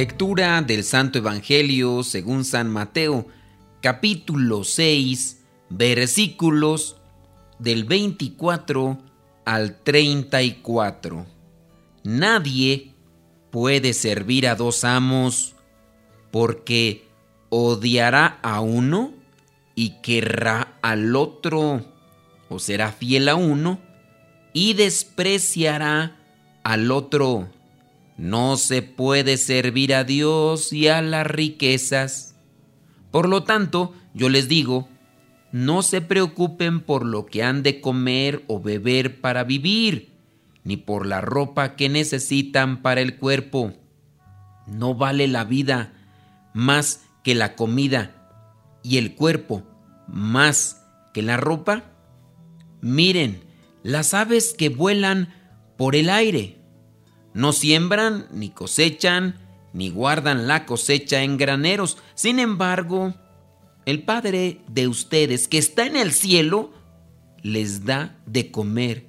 Lectura del Santo Evangelio según San Mateo, capítulo 6, versículos del 24 al 34. Nadie puede servir a dos amos porque odiará a uno y querrá al otro, o será fiel a uno y despreciará al otro. No se puede servir a Dios y a las riquezas. Por lo tanto, yo les digo, no se preocupen por lo que han de comer o beber para vivir, ni por la ropa que necesitan para el cuerpo. ¿No vale la vida más que la comida y el cuerpo más que la ropa? Miren, las aves que vuelan por el aire no siembran, ni cosechan, ni guardan la cosecha en graneros. Sin embargo, el Padre de ustedes que está en el cielo les da de comer.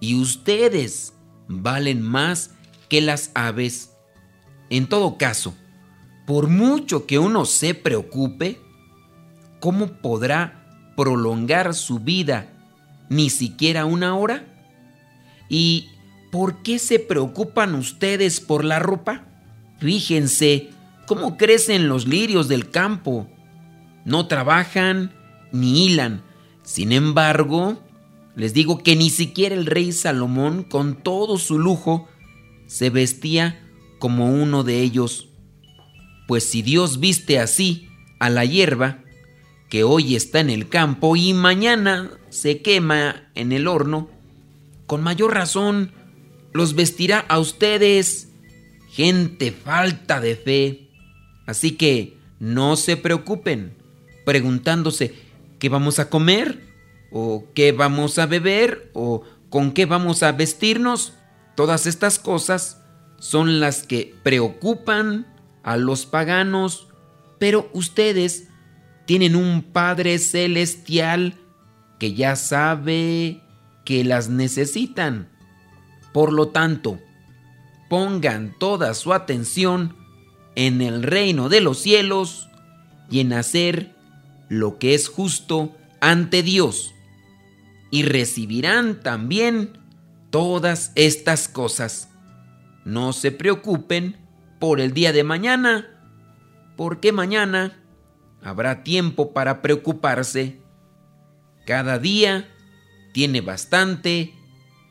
Y ustedes valen más que las aves. En todo caso, por mucho que uno se preocupe, ¿cómo podrá prolongar su vida ni siquiera una hora? Y ¿por qué se preocupan ustedes por la ropa? Fíjense cómo crecen los lirios del campo. No trabajan ni hilan. Sin embargo, les digo que ni siquiera el rey Salomón, con todo su lujo, se vestía como uno de ellos. Pues si Dios viste así a la hierba, que hoy está en el campo y mañana se quema en el horno, con mayor razón los vestirá a ustedes, gente falta de fe. Así que no se preocupen preguntándose qué vamos a comer o qué vamos a beber o con qué vamos a vestirnos. Todas estas cosas son las que preocupan a los paganos, pero ustedes tienen un Padre Celestial que ya sabe que las necesitan. Por lo tanto, pongan toda su atención en el reino de los cielos y en hacer lo que es justo ante Dios, y recibirán también todas estas cosas. No se preocupen por el día de mañana, porque mañana habrá tiempo para preocuparse. Cada día tiene bastante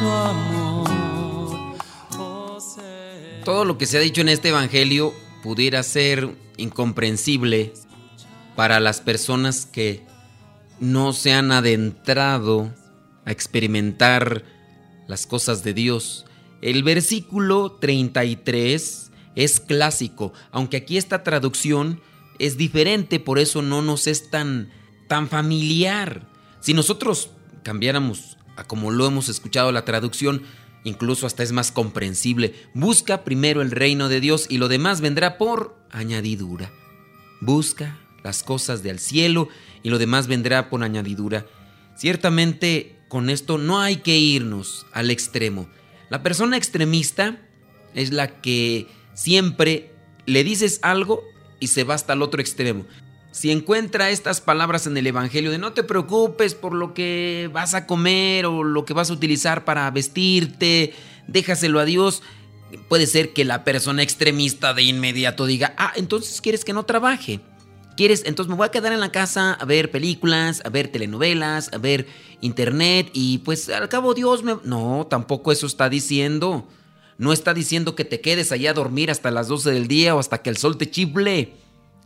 Oh, Todo lo que se ha dicho en este Evangelio pudiera ser incomprensible para las personas que no se han adentrado a experimentar las cosas de Dios. El versículo 33 es clásico, aunque aquí esta traducción es diferente, por eso no nos es tan tan familiar. Si nosotros cambiáramos a como lo hemos escuchado la traducción, incluso hasta es más comprensible. Busca primero el reino de Dios y lo demás vendrá por añadidura. Busca las cosas del cielo y lo demás vendrá por añadidura. Ciertamente con esto no hay que irnos al extremo. La persona extremista es la que siempre le dices algo y se va hasta el otro extremo. Si encuentra estas palabras en el Evangelio de no te preocupes por lo que vas a comer o lo que vas a utilizar para vestirte, déjaselo a Dios, puede ser que la persona extremista de inmediato diga, ah, entonces quieres que no trabaje. ¿Quieres? Entonces me voy a quedar en la casa a ver películas, a ver telenovelas, a ver internet y pues al cabo Dios me... No, tampoco eso está diciendo. No está diciendo que te quedes allá a dormir hasta las 12 del día o hasta que el sol te chible.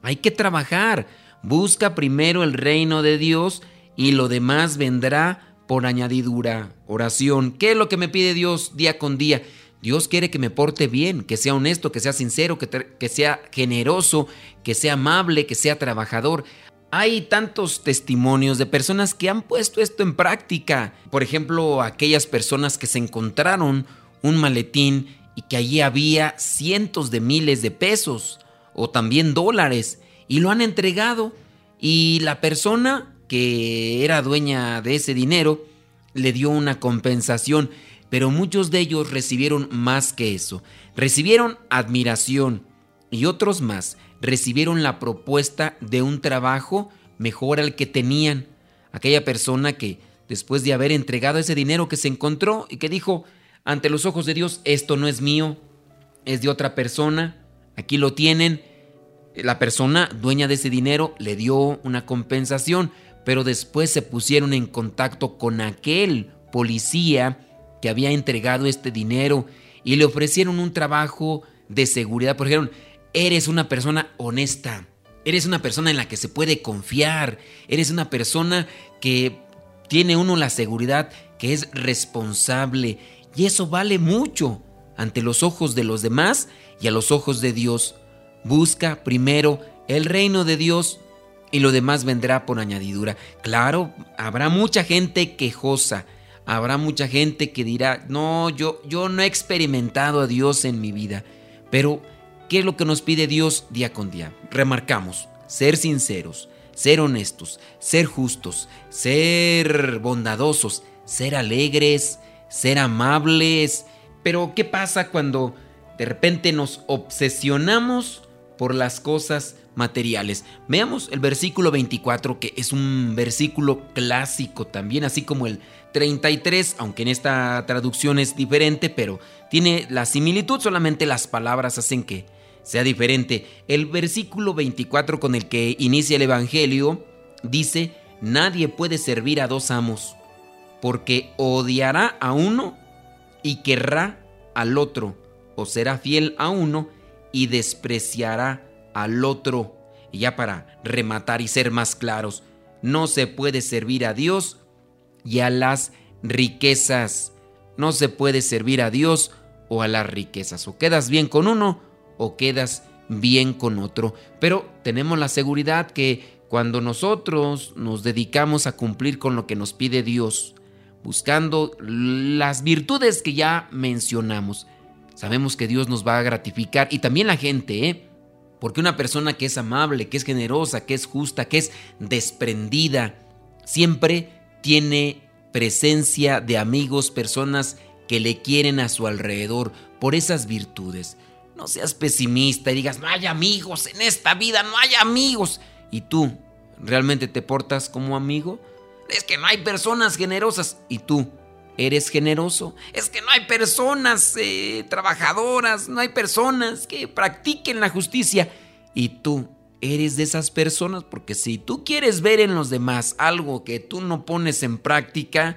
Hay que trabajar. Busca primero el reino de Dios y lo demás vendrá por añadidura. Oración. ¿Qué es lo que me pide Dios día con día? Dios quiere que me porte bien, que sea honesto, que sea sincero, que, que sea generoso, que sea amable, que sea trabajador. Hay tantos testimonios de personas que han puesto esto en práctica. Por ejemplo, aquellas personas que se encontraron un maletín y que allí había cientos de miles de pesos o también dólares y lo han entregado y la persona que era dueña de ese dinero le dio una compensación pero muchos de ellos recibieron más que eso. Recibieron admiración y otros más recibieron la propuesta de un trabajo mejor al que tenían. Aquella persona que, después de haber entregado ese dinero que se encontró y que dijo, ante los ojos de Dios, esto no es mío, es de otra persona, aquí lo tienen. La persona dueña de ese dinero le dio una compensación, pero después se pusieron en contacto con aquel policía que había entregado este dinero y le ofrecieron un trabajo de seguridad. Por ejemplo, eres una persona honesta, eres una persona en la que se puede confiar, eres una persona que tiene uno la seguridad que es responsable y eso vale mucho ante los ojos de los demás y a los ojos de Dios. Busca primero el reino de Dios y lo demás vendrá por añadidura. Claro, habrá mucha gente quejosa, Habrá mucha gente que dirá, no, yo, yo no he experimentado a Dios en mi vida. Pero, ¿qué es lo que nos pide Dios día con día? Remarcamos, ser sinceros, ser honestos, ser justos, ser bondadosos, ser alegres, ser amables. Pero, ¿qué pasa cuando de repente nos obsesionamos por las cosas materiales. Veamos el versículo 24, que es un versículo clásico también, así como el 33, aunque en esta traducción es diferente, pero tiene la similitud, solamente las palabras hacen que sea diferente. El versículo 24 con el que inicia el Evangelio dice, nadie puede servir a dos amos, porque odiará a uno y querrá al otro, o será fiel a uno y despreciará al otro. Y ya para rematar y ser más claros, no se puede servir a Dios y a las riquezas. No se puede servir a Dios o a las riquezas. O quedas bien con uno o quedas bien con otro. Pero tenemos la seguridad que cuando nosotros nos dedicamos a cumplir con lo que nos pide Dios, buscando las virtudes que ya mencionamos, sabemos que Dios nos va a gratificar y también la gente, ¿eh? Porque una persona que es amable, que es generosa, que es justa, que es desprendida, siempre tiene presencia de amigos, personas que le quieren a su alrededor por esas virtudes. No seas pesimista y digas, no hay amigos en esta vida, no hay amigos. ¿Y tú realmente te portas como amigo? Es que no hay personas generosas. ¿Y tú eres generoso? Es que no hay personas eh, trabajadoras, no hay personas que practiquen la justicia. ¿Y tú eres de esas personas, porque si tú quieres ver en los demás algo que tú no pones en práctica,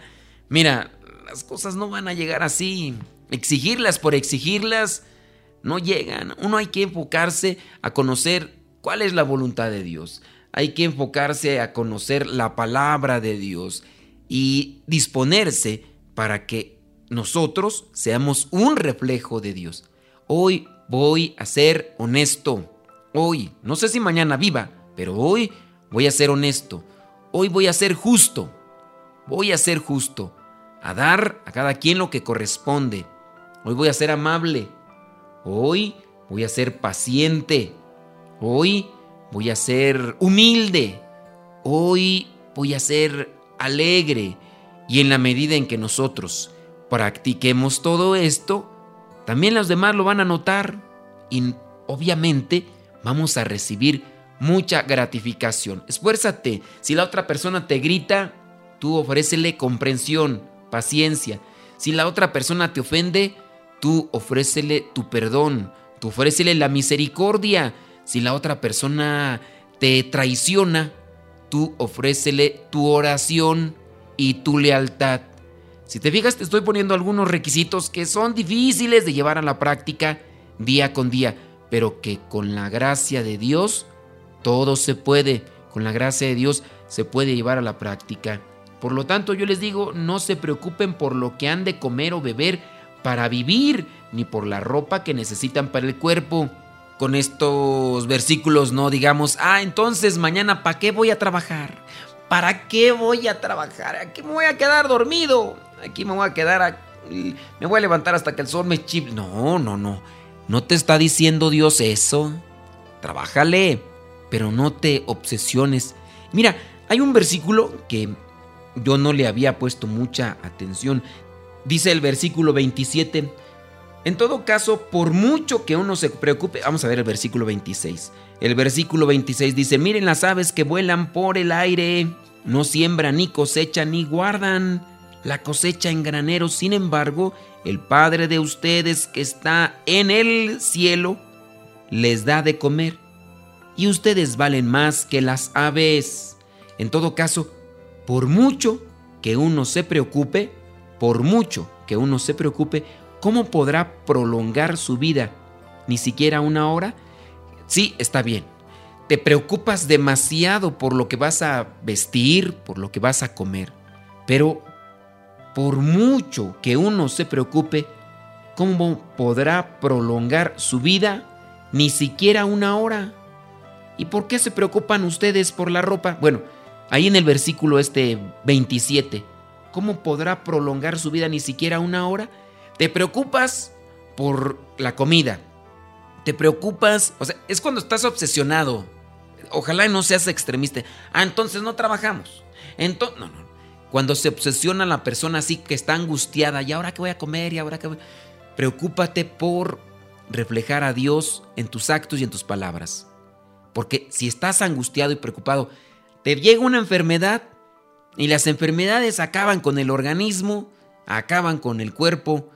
mira, las cosas no van a llegar así. Exigirlas por exigirlas no llegan. Uno hay que enfocarse a conocer cuál es la voluntad de Dios. Hay que enfocarse a conocer la palabra de Dios y disponerse para que nosotros seamos un reflejo de Dios. Hoy voy a ser honesto. Hoy, no sé si mañana viva, pero hoy voy a ser honesto. Hoy voy a ser justo. Voy a ser justo. a dar a cada quien lo que corresponde. Hoy voy a ser amable. Hoy voy a ser paciente. Hoy voy a ser humilde. Hoy voy a ser alegre. Y en la medida en que nosotros practiquemos todo esto, también los demás lo van a notar y obviamente vamos a recibir mucha gratificación. Esfuérzate. Si la otra persona te grita, tú ofrécele comprensión, paciencia. Si la otra persona te ofende, tú ofrécele tu perdón, tú ofrécele la misericordia. Si la otra persona te traiciona, tú ofrécele tu oración y tu lealtad. Si te fijas, te estoy poniendo algunos requisitos que son difíciles de llevar a la práctica día con día, pero que con la gracia de Dios todo se puede. Con la gracia de Dios se puede llevar a la práctica. Por lo tanto, yo les digo, no se preocupen por lo que han de comer o beber para vivir, ni por la ropa que necesitan para el cuerpo. Con estos versículos no digamos, ah, entonces mañana, ¿para qué voy a trabajar? ¿Para qué voy a trabajar? Aquí me voy a quedar dormido. Aquí me voy a quedar. me voy a levantar hasta que el sol me chip. No, no, no. No te está diciendo Dios eso. Trabájale, pero no te obsesiones. Mira, hay un versículo que yo no le había puesto mucha atención. Dice el versículo 27. En todo caso, por mucho que uno se preocupe, vamos a ver el versículo 26. El versículo 26 dice, miren las aves que vuelan por el aire, no siembran ni cosechan ni guardan la cosecha en graneros, sin embargo, el Padre de ustedes que está en el cielo les da de comer, y ustedes valen más que las aves. En todo caso, por mucho que uno se preocupe, por mucho que uno se preocupe, ¿cómo podrá prolongar su vida? ¿Ni siquiera una hora? Sí, está bien. Te preocupas demasiado por lo que vas a vestir, por lo que vas a comer. Pero por mucho que uno se preocupe, ¿cómo podrá prolongar su vida? Ni siquiera una hora. ¿Y por qué se preocupan ustedes por la ropa? Bueno, ahí en el versículo este 27, ¿cómo podrá prolongar su vida ni siquiera una hora? Te preocupas por la comida. Te preocupas, o sea, es cuando estás obsesionado. Ojalá no seas extremista. Ah, entonces no trabajamos. Entonces, no, no. Cuando se obsesiona la persona así que está angustiada, ¿y ahora qué voy a comer? ¿Y ahora qué voy? Preocúpate por reflejar a Dios en tus actos y en tus palabras. Porque si estás angustiado y preocupado, te llega una enfermedad y las enfermedades acaban con el organismo, acaban con el cuerpo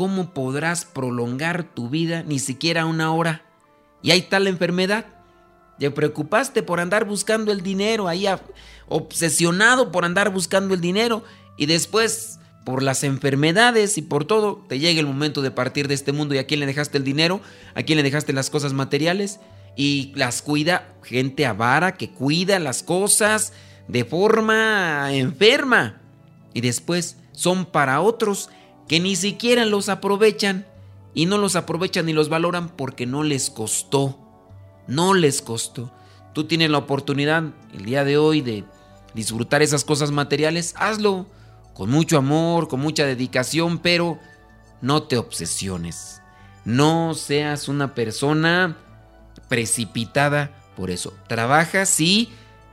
¿cómo podrás prolongar tu vida ni siquiera una hora? Y hay tal enfermedad. Te preocupaste por andar buscando el dinero, ahí obsesionado por andar buscando el dinero y después por las enfermedades y por todo, te llega el momento de partir de este mundo y a quién le dejaste el dinero, a quién le dejaste las cosas materiales y las cuida gente avara que cuida las cosas de forma enferma y después son para otros que ni siquiera los aprovechan y no los aprovechan ni los valoran porque no les costó. No les costó. Tú tienes la oportunidad el día de hoy de disfrutar esas cosas materiales, hazlo con mucho amor, con mucha dedicación, pero no te obsesiones. No seas una persona precipitada por eso. Trabaja, sí,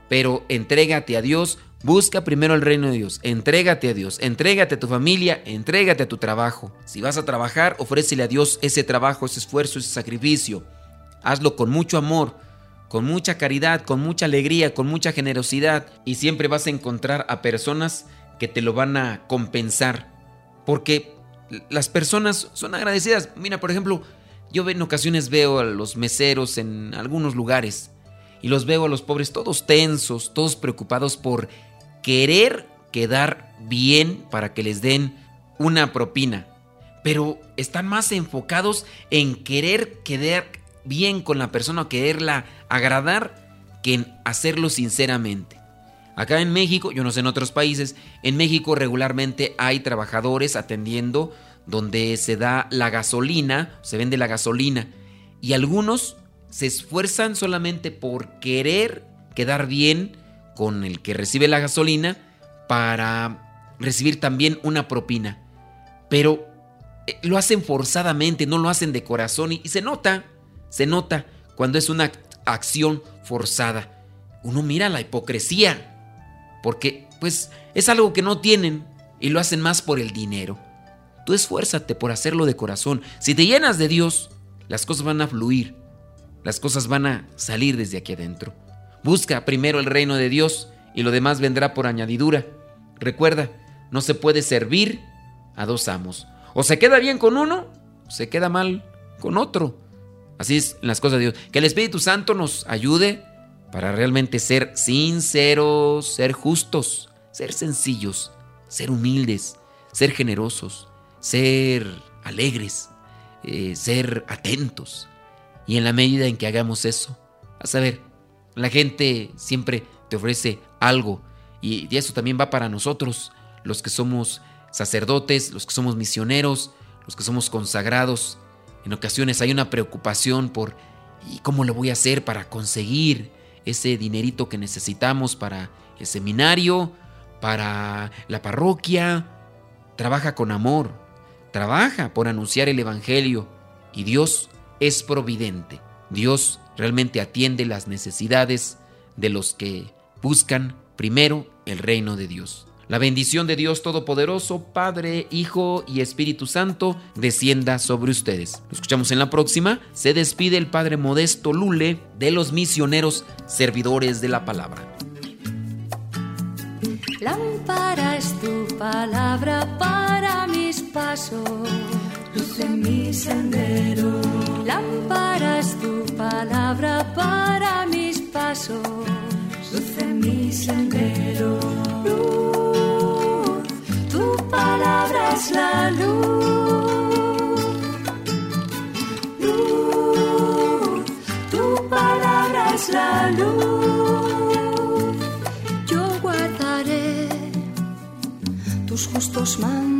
pero entrégate a Dios Busca primero el reino de Dios, entrégate a Dios, entrégate a tu familia, entrégate a tu trabajo. Si vas a trabajar, ofrécele a Dios ese trabajo, ese esfuerzo, ese sacrificio. Hazlo con mucho amor, con mucha caridad, con mucha alegría, con mucha generosidad y siempre vas a encontrar a personas que te lo van a compensar. Porque las personas son agradecidas. Mira, por ejemplo, yo en ocasiones veo a los meseros en algunos lugares y los veo a los pobres todos tensos, todos preocupados por querer quedar bien para que les den una propina, pero están más enfocados en querer quedar bien con la persona quererla agradar que en hacerlo sinceramente. Acá en México, yo no sé en otros países, en México regularmente hay trabajadores atendiendo donde se da la gasolina, se vende la gasolina, y algunos se esfuerzan solamente por querer quedar bien con el que recibe la gasolina para recibir también una propina. Pero eh, lo hacen forzadamente, no lo hacen de corazón y, se nota, se nota cuando es una acción forzada. Uno mira la hipocresía, porque pues es algo que no tienen y lo hacen más por el dinero. Tú esfuérzate por hacerlo de corazón. Si te llenas de Dios, las cosas van a fluir, las cosas van a salir desde aquí adentro. Busca primero el reino de Dios y lo demás vendrá por añadidura. Recuerda, no se puede servir a dos amos. O se queda bien con uno, o se queda mal con otro. Así es las cosas de Dios. Que el Espíritu Santo nos ayude para realmente ser sinceros, ser justos, ser sencillos, ser humildes, ser generosos, ser alegres, eh, ser atentos. Y en la medida en que hagamos eso, a saber, la gente siempre te ofrece algo y eso también va para nosotros, los que somos sacerdotes, los que somos misioneros, los que somos consagrados. En ocasiones hay una preocupación por ¿y cómo lo voy a hacer para conseguir ese dinerito que necesitamos para el seminario, para la parroquia? Trabaja con amor, trabaja por anunciar el Evangelio y Dios es providente. Dios realmente atiende las necesidades de los que buscan primero el reino de Dios. La bendición de Dios Todopoderoso, Padre, Hijo y Espíritu Santo, descienda sobre ustedes. Lo escuchamos en la próxima. Se despide el Padre Modesto Lule de los misioneros servidores de la palabra. Lámpara es tu palabra para mis pasos, luz en mi sendero. Pasos, mi sendero. Luz, tu palabra es la luz. Luz, tu palabra es la luz. Yo guardaré tus justos mandatos